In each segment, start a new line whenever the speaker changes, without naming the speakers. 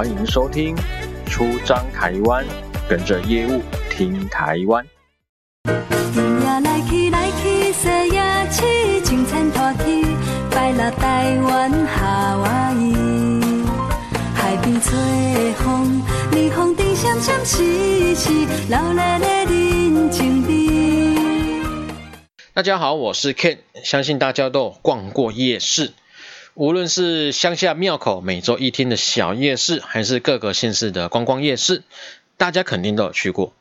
欢迎收听《出张台湾》，跟着业务听台湾。大家好，我是 Ken，相信大家都有逛过夜市。无论是乡下庙口每周一天的小夜市，还是各个县市的观光夜市，大家肯定都有去过。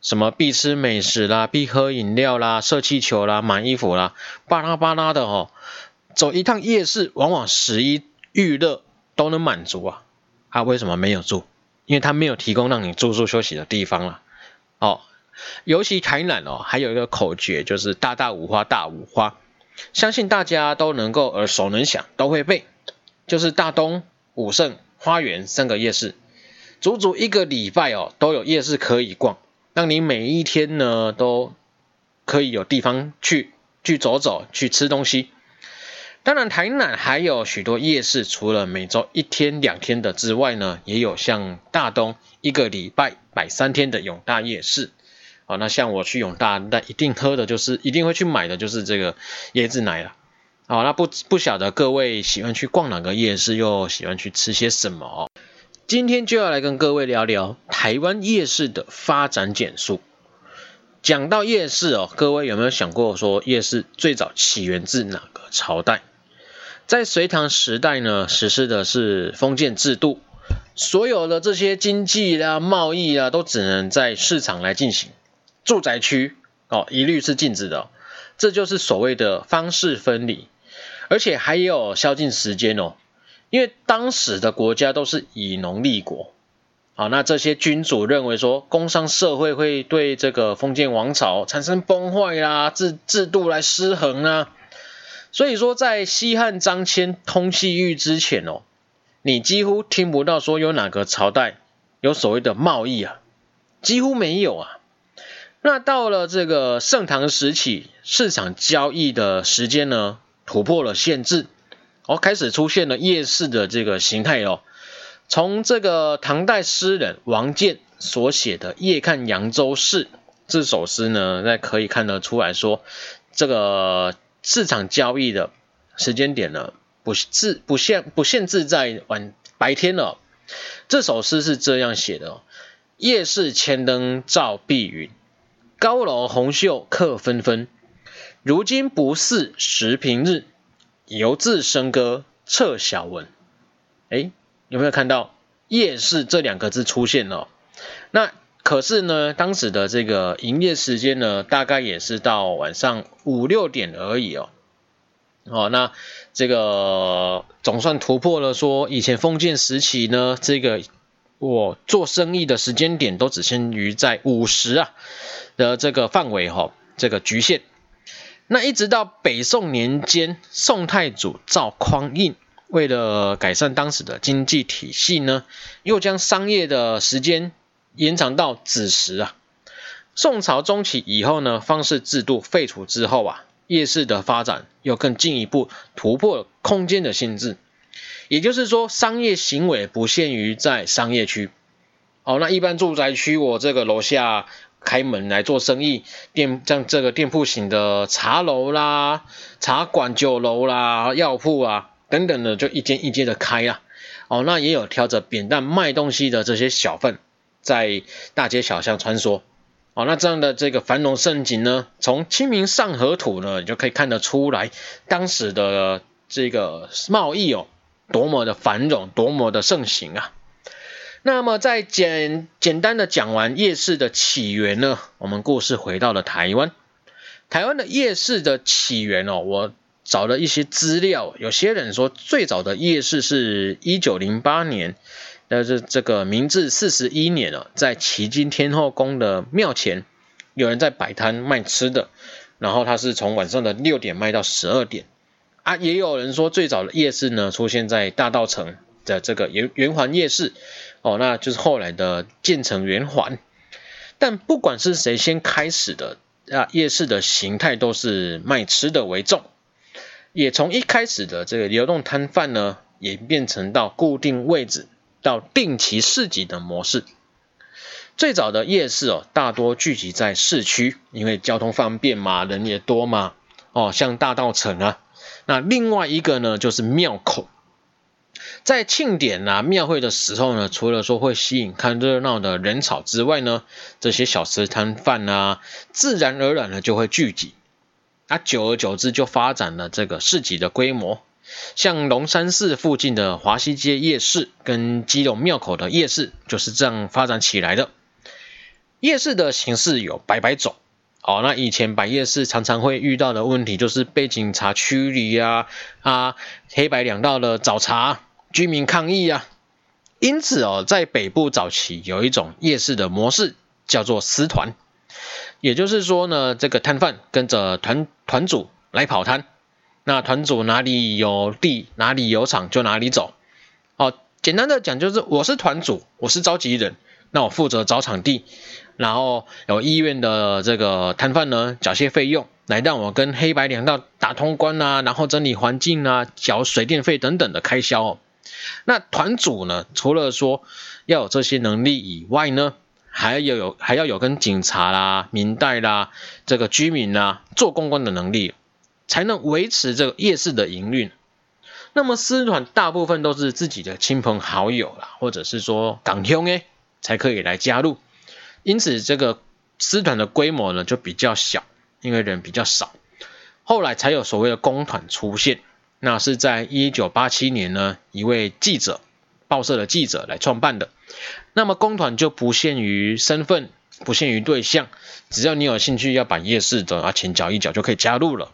什么必吃美食啦，必喝饮料啦，射气球啦，买衣服啦，巴拉巴拉的哦。走一趟夜市，往往十一娱乐都能满足啊。他、为什么没有住？因为他没有提供让你住宿休息的地方了。哦，尤其台南哦，还有一个口诀，就是大大五花大五花。相信大家都能够耳熟能详，都会背，就是大东、武圣、花园三个夜市，足足一个礼拜哦，都有夜市可以逛，让你每一天呢都可以有地方去去走走，去吃东西。当然，台南还有许多夜市，除了每周一天两天的之外呢，也有像大东一个礼拜摆三天的永大夜市。好，那像我去永大，那一定喝的就是，一定会去买的就是这个椰子奶了。好，那不不晓得各位喜欢去逛哪个夜市，又喜欢去吃些什么哦？今天就要来跟各位聊聊台湾夜市的发展简述。讲到夜市哦，各位有没有想过说夜市最早起源自哪个朝代？在隋唐时代呢，实施的是封建制度，所有的这些经济啦、贸易啊，都只能在市场来进行。住宅区哦，一律是禁止的，这就是所谓的方式分离，而且还有宵禁时间哦。因为当时的国家都是以农立国，好，那这些君主认为说，工商社会会对这个封建王朝产生崩坏啦，制制度来失衡啊。所以说，在西汉张骞通西域之前哦，你几乎听不到说有哪个朝代有所谓的贸易啊，几乎没有啊。那到了这个盛唐时期，市场交易的时间呢，突破了限制，哦，开始出现了夜市的这个形态哦。从这个唐代诗人王建所写的《夜看扬州市》这首诗呢，那可以看得出来说，这个市场交易的时间点呢，不是不限不限制在晚白天了。这首诗是这样写的：夜市千灯照碧云。高楼红袖客纷纷，如今不似时平日，犹自笙歌彻晓闻。哎，有没有看到夜市这两个字出现了？那可是呢，当时的这个营业时间呢，大概也是到晚上五六点而已哦。哦，那这个总算突破了说以前封建时期呢，这个我做生意的时间点都只限于在午时啊。的这个范围哈，这个局限。那一直到北宋年间，宋太祖赵匡胤为了改善当时的经济体系呢，又将商业的时间延长到子时啊。宋朝中期以后呢，方式制度废除之后啊，夜市的发展又更进一步突破空间的限制。也就是说，商业行为不限于在商业区。哦，那一般住宅区，我这个楼下。开门来做生意，店像这个店铺型的茶楼啦、茶馆、酒楼啦、药铺啊等等的，就一间一间的开啊。哦，那也有挑着扁担卖东西的这些小贩，在大街小巷穿梭。哦，那这样的这个繁荣盛景呢，从《清明上河图》呢，你就可以看得出来，当时的这个贸易哦，多么的繁荣，多么的盛行啊。那么，在简简单的讲完夜市的起源呢，我们故事回到了台湾。台湾的夜市的起源哦，我找了一些资料，有些人说最早的夜市是一九零八年，那是这个明治四十一年了，在旗津天后宫的庙前，有人在摆摊卖吃的，然后他是从晚上的六点卖到十二点啊。也有人说最早的夜市呢，出现在大道城的这个圆圆环夜市。哦，那就是后来的建成圆环，但不管是谁先开始的啊，夜市的形态都是卖吃的为重，也从一开始的这个流动摊贩呢，演变成到固定位置到定期市集的模式。最早的夜市哦，大多聚集在市区，因为交通方便嘛，人也多嘛。哦，像大道城啊。那另外一个呢，就是庙口。在庆典啊、庙会的时候呢，除了说会吸引看热闹的人潮之外呢，这些小吃摊贩啊，自然而然的就会聚集。那久而久之，就发展了这个市集的规模。像龙山寺附近的华西街夜市，跟基隆庙口的夜市，就是这样发展起来的。夜市的形式有百百种，哦，那以前摆夜市常常会遇到的问题就是被警察驱离啊，啊，黑白两道的找茬，居民抗议啊，因此哦，在北部早期有一种夜市的模式叫做私团，也就是说呢，这个摊贩跟着团团主来跑摊，那团主哪里有地哪里有场就哪里走，哦，简单的讲就是我是团主，我是召集人，那我负责找场地。然后有意愿的这个摊贩呢，缴些费用来让我跟黑白两道打通关啊，然后整理环境啊，缴水电费等等的开销哦。那团主呢，除了说要有这些能力以外呢，还要有还要有跟警察啦、民代啦、这个居民啦做公关的能力，才能维持这个夜市的营运。那么私团大部分都是自己的亲朋好友啦，或者是说港兄诶，才可以来加入。因此，这个私团的规模呢就比较小，因为人比较少。后来才有所谓的公团出现，那是在一九八七年呢，一位记者，报社的记者来创办的。那么公团就不限于身份，不限于对象，只要你有兴趣要摆夜市的，啊，钱缴一缴就可以加入了。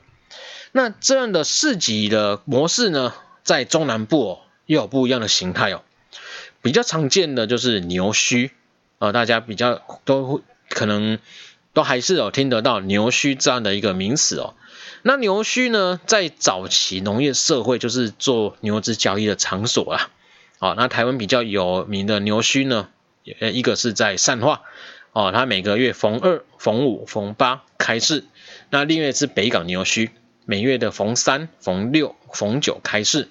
那这样的市集的模式呢，在中南部哦，又有不一样的形态哦。比较常见的就是牛墟。呃，大家比较都可能都还是有听得到牛墟这样的一个名词哦。那牛墟呢，在早期农业社会就是做牛只交易的场所啦。哦，那台湾比较有名的牛墟呢，呃，一个是在善化，哦，它每个月逢二、逢五、逢八开市。那另外是北港牛墟，每月的逢三、逢六、逢九开市。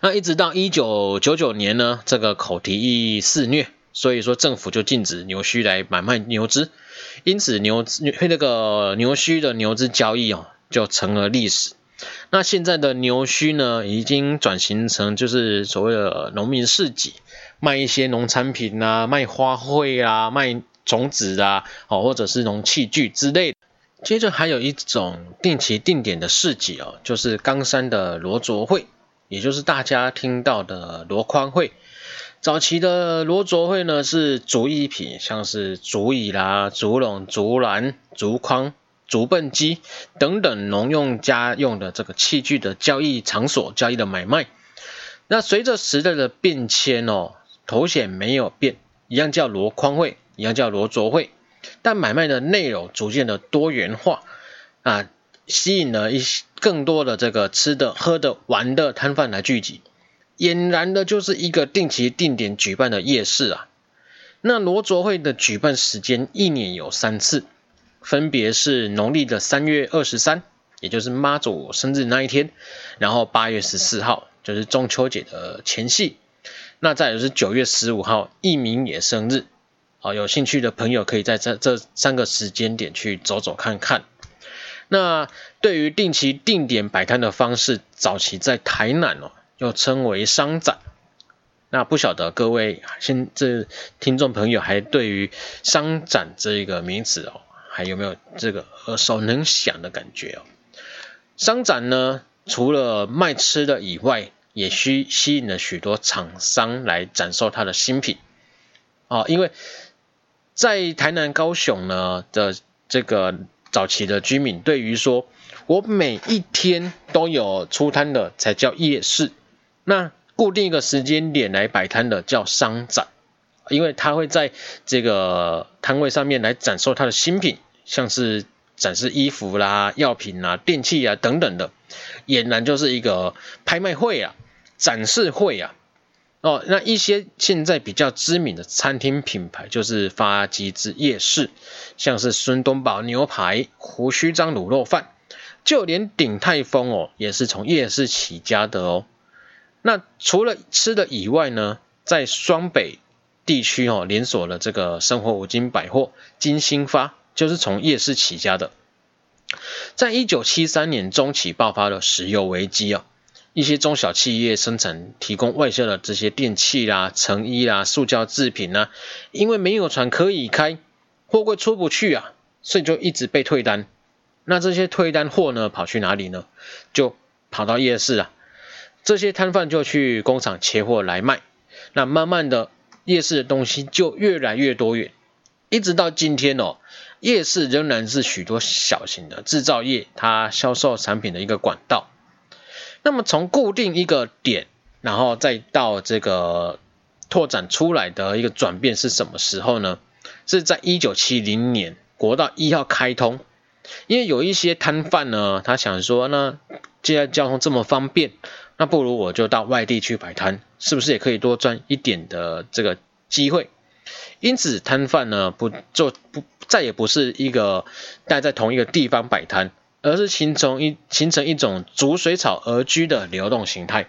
那一直到一九九九年呢，这个口蹄疫肆虐。所以说政府就禁止牛墟来买卖牛只，因此牛那个牛墟的牛只交易哦就成了历史。那现在的牛墟呢，已经转型成就是所谓的农民市集，卖一些农产品啊，卖花卉啊，卖种子啊，哦或者是农器具之类。接着还有一种定期定点的市集哦，就是冈山的罗卓会，也就是大家听到的罗宽会。早期的罗卓会呢，是竹艺品，像是竹椅啦、竹笼、竹篮、竹筐、竹畚箕等等农用家用的这个器具的交易场所，交易的买卖。那随着时代的变迁哦，头衔没有变，一样叫罗宽会，一样叫罗卓会，但买卖的内容逐渐的多元化啊，吸引了一些更多的这个吃的、喝的、玩的摊贩来聚集。俨然的就是一个定期定点举办的夜市啊。那罗卓会的举办时间一年有三次，分别是农历的三月二十三，也就是妈祖生日那一天，然后八月十四号就是中秋节的前夕，那再就是九月十五号一民也生日。好，有兴趣的朋友可以在这这三个时间点去走走看看。那对于定期定点摆摊的方式，早期在台南哦。又称为商展，那不晓得各位现这听众朋友还对于商展这一个名词哦，还有没有这个耳熟能详的感觉哦？商展呢，除了卖吃的以外，也需吸引了许多厂商来展售他的新品哦，因为在台南、高雄呢的这个早期的居民，对于说我每一天都有出摊的才叫夜市。那固定一个时间点来摆摊的叫商展，因为他会在这个摊位上面来展售他的新品，像是展示衣服啦、药品啊、电器啊等等的，俨然就是一个拍卖会啊、展示会啊。哦，那一些现在比较知名的餐厅品牌就是发迹自夜市，像是孙东宝牛排、胡须张卤肉饭，就连鼎泰丰哦也是从夜市起家的哦。那除了吃的以外呢，在双北地区哦连锁了这个生活五金百货金兴发，就是从夜市起家的。在一九七三年中期爆发了石油危机啊，一些中小企业生产提供外销的这些电器啦、成衣啦、塑胶制品啦，因为没有船可以开，货柜出不去啊，所以就一直被退单。那这些退单货呢，跑去哪里呢？就跑到夜市啊，这些摊贩就去工厂切货来卖。那慢慢的，夜市的东西就越来越多元，一直到今天哦。夜市仍然是许多小型的制造业它销售产品的一个管道。那么从固定一个点，然后再到这个拓展出来的一个转变是什么时候呢？是在一九七零年国道一号开通，因为有一些摊贩呢，他想说，那既然交通这么方便，那不如我就到外地去摆摊，是不是也可以多赚一点的这个机会？因此，摊贩呢不就不再也不是一个待在同一个地方摆摊，而是形成一形成一种逐水草而居的流动形态。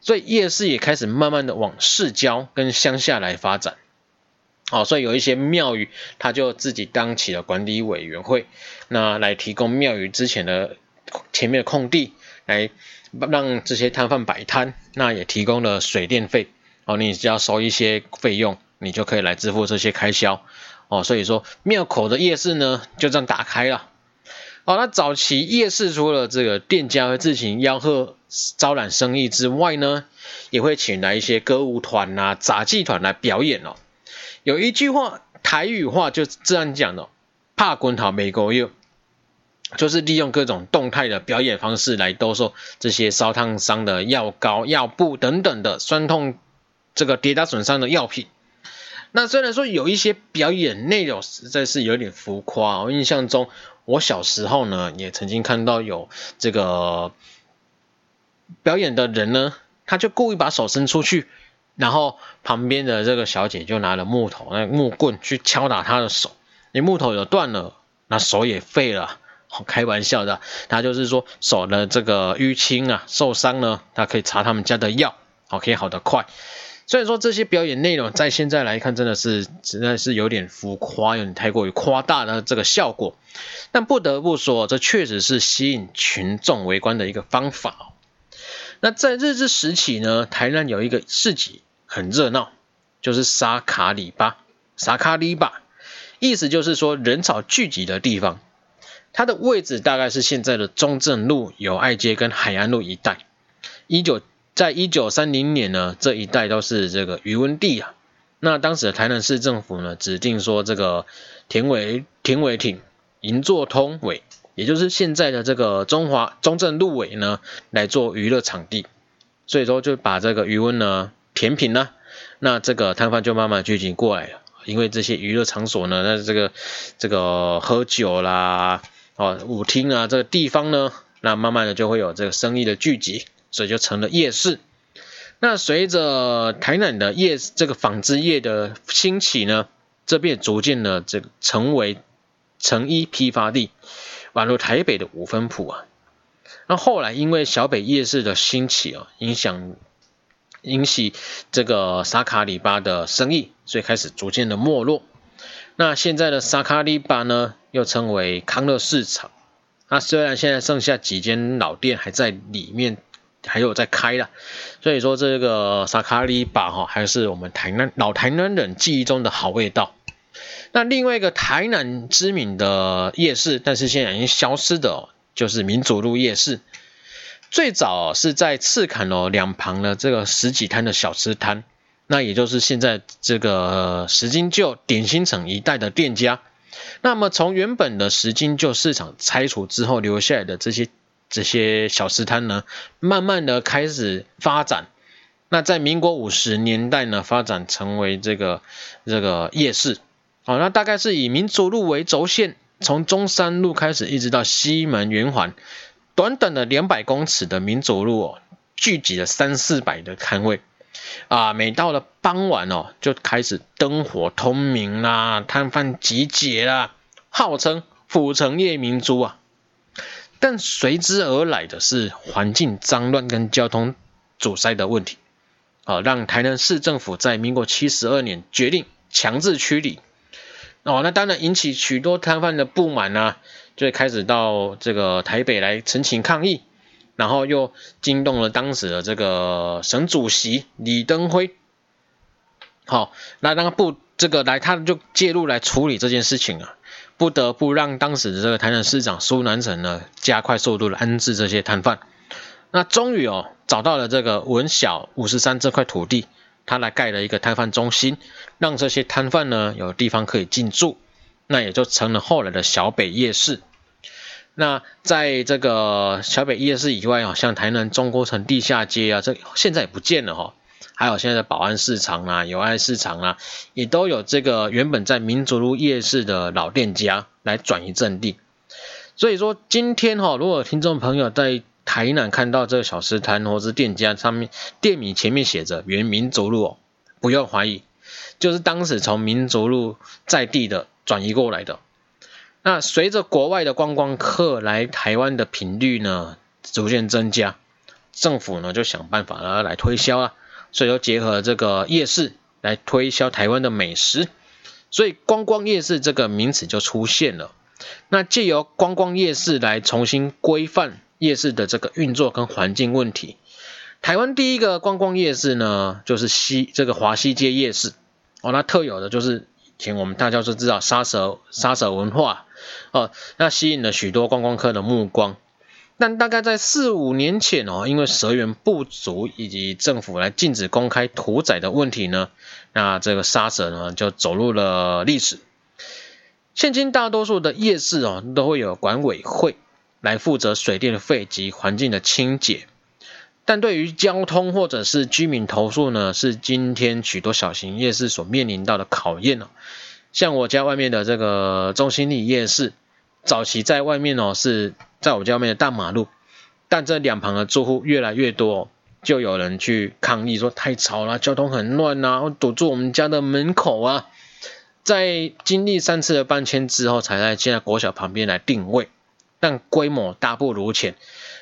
所以夜市也开始慢慢的往市郊跟乡下来发展。哦，所以有一些庙宇，他就自己当起了管理委员会，那来提供庙宇之前的前面的空地，来让这些摊贩摆摊，那也提供了水电费。哦，你只要收一些费用。你就可以来支付这些开销哦，所以说庙口的夜市呢就这样打开了。哦，那早期夜市除了这个店家会自行吆喝招揽生意之外呢，也会请来一些歌舞团呐、啊、杂技团来表演哦。有一句话台语话就这样讲的：怕滚头没够用，就是利用各种动态的表演方式来兜售这些烧烫伤的药膏、药布等等的酸痛这个跌打损伤的药品。那虽然说有一些表演内容实在是有点浮夸，我印象中我小时候呢也曾经看到有这个表演的人呢，他就故意把手伸出去，然后旁边的这个小姐就拿了木头、那木棍去敲打他的手，你木头有断了，那手也废了。开玩笑的，他就是说手的这个淤青啊、受伤呢，他可以查他们家的药，好可以好得快。虽然说这些表演内容在现在来看真的是实在是有点浮夸，有点太过于夸大的这个效果，但不得不说，这确实是吸引群众围观的一个方法。那在日治时期呢，台南有一个市集很热闹，就是沙卡里巴，沙卡里巴，意思就是说人潮聚集的地方。它的位置大概是现在的中正路、友爱街跟海安路一带。一九在一九三零年呢，这一带都是这个余温地啊。那当时的台南市政府呢，指定说这个田尾田尾町银座通尾，也就是现在的这个中华中正路尾呢，来做娱乐场地。所以说就把这个余温呢填平了，那这个摊贩就慢慢聚集过来了。因为这些娱乐场所呢，那这个这个喝酒啦，哦舞厅啊，这个地方呢，那慢慢的就会有这个生意的聚集。所以就成了夜市。那随着台南的夜这个纺织业的兴起呢，这边逐渐的这个成为成衣批发地，宛如台北的五分埔啊。那后来因为小北夜市的兴起啊，影响引起这个沙卡里巴的生意，所以开始逐渐的没落。那现在的沙卡里巴呢，又称为康乐市场。那虽然现在剩下几间老店还在里面。还有在开了，所以说这个沙卡里巴哈还是我们台南老台南人记忆中的好味道。那另外一个台南知名的夜市，但是现在已经消失的，就是民主路夜市。最早是在赤崁楼两旁的这个十几摊的小吃摊，那也就是现在这个石金旧点心城一带的店家。那么从原本的石金旧市场拆除之后留下来的这些。这些小吃摊呢，慢慢的开始发展。那在民国五十年代呢，发展成为这个这个夜市。好，那大概是以民族路为轴线，从中山路开始，一直到西门圆环，短短的两百公尺的民族路哦，聚集了三四百的摊位。啊，每到了傍晚哦，就开始灯火通明啦，摊贩集结啦，号称府城夜明珠啊。但随之而来的是环境脏乱跟交通阻塞的问题，哦，让台南市政府在民国七十二年决定强制驱离。哦，那当然引起许多摊贩的不满呢、啊，就开始到这个台北来陈情抗议，然后又惊动了当时的这个省主席李登辉。好、那那个不这个来，他就介入来处理这件事情啊，不得不让当时的这个台南市长苏南成呢，加快速度的安置这些摊贩。那终于哦，找到了这个文小五十三这块土地。他来盖了一个摊贩中心，让这些摊贩呢有地方可以进驻，那也就成了后来的小北夜市。那在这个小北夜市以外啊，像台南中国城地下街啊，这现在也不见了哈。还有现在的保安市场啊、友爱市场啊，也都有这个原本在民族路夜市的老店家来转移阵地。所以说今天哈，如果听众朋友在台南看到这个小吃摊或是店家上面店名前面写着原民族路哦，不用怀疑，就是当时从民族路在地的转移过来的。那随着国外的观光客来台湾的频率呢逐渐增加，政府呢就想办法来来推销啊，所以就结合这个夜市来推销台湾的美食，所以观光夜市这个名词就出现了。那借由观光夜市来重新规范。夜市的这个运作跟环境问题，台湾第一个观光夜市呢，就是西这个华西街夜市哦，那特有的就是以前我们大家都知道杀蛇杀蛇文化哦，那吸引了许多观光客的目光。但大概在四五年前哦，因为蛇源不足以及政府来禁止公开屠宰的问题呢，那这个杀蛇呢就走入了历史。现今大多数的夜市哦，都会有管委会。来负责水电费及环境的清洁，但对于交通或者是居民投诉呢，是今天许多小型夜市所面临到的考验哦。像我家外面的这个中心里夜市，早期在外面哦，是在我家外面的大马路，但这两旁的住户越来越多，就有人去抗议说太吵了，交通很乱啊，堵住我们家的门口啊。在经历三次的搬迁之后，才在现在国小旁边来定位。但规模大不如前，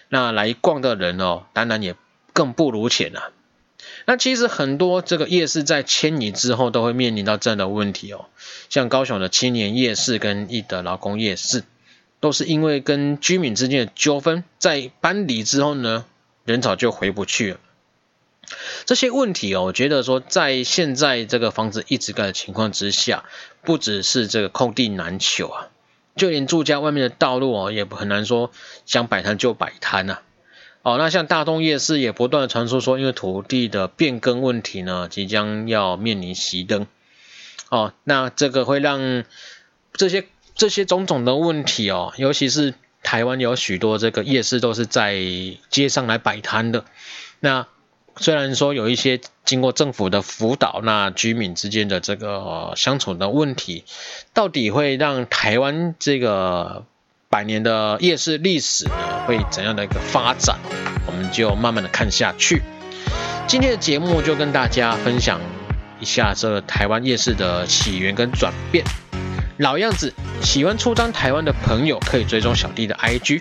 那来逛的人哦，当然也更不如前了。那其实很多这个夜市在迁移之后，都会面临到这样的问题哦。像高雄的青年夜市跟义德劳工夜市，都是因为跟居民之间的纠纷，在搬离之后呢，人早就回不去了。这些问题哦，我觉得说在现在这个房子一直盖的情况之下，不只是这个空地难求啊。就连住家外面的道路哦，也很难说想摆摊就摆摊呐。哦，那像大东夜市也不断的传出说，因为土地的变更问题呢，即将要面临熄灯。哦，那这个会让这些这些种种的问题哦，尤其是台湾有许多这个夜市都是在街上来摆摊的，那。虽然说有一些经过政府的辅导，那居民之间的这个相处的问题，到底会让台湾这个百年的夜市历史呢，会怎样的一个发展？我们就慢慢的看下去。今天的节目就跟大家分享一下这台湾夜市的起源跟转变。老样子，喜欢出张台湾的朋友可以追踪小弟的 IG，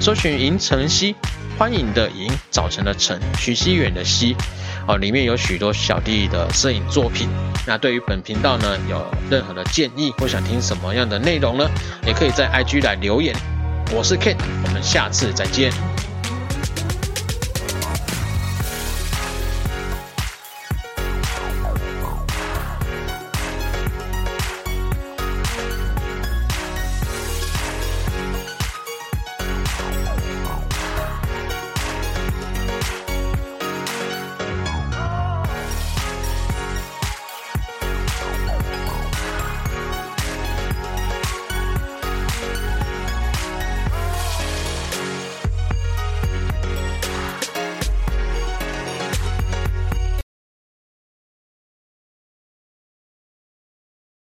搜寻银晨曦。欢迎的银，早晨的晨，徐熙远的熙，哦，里面有许多小弟的摄影作品。那对于本频道呢，有任何的建议或想听什么样的内容呢，也可以在 IG 来留言。我是 Ken，我们下次再见。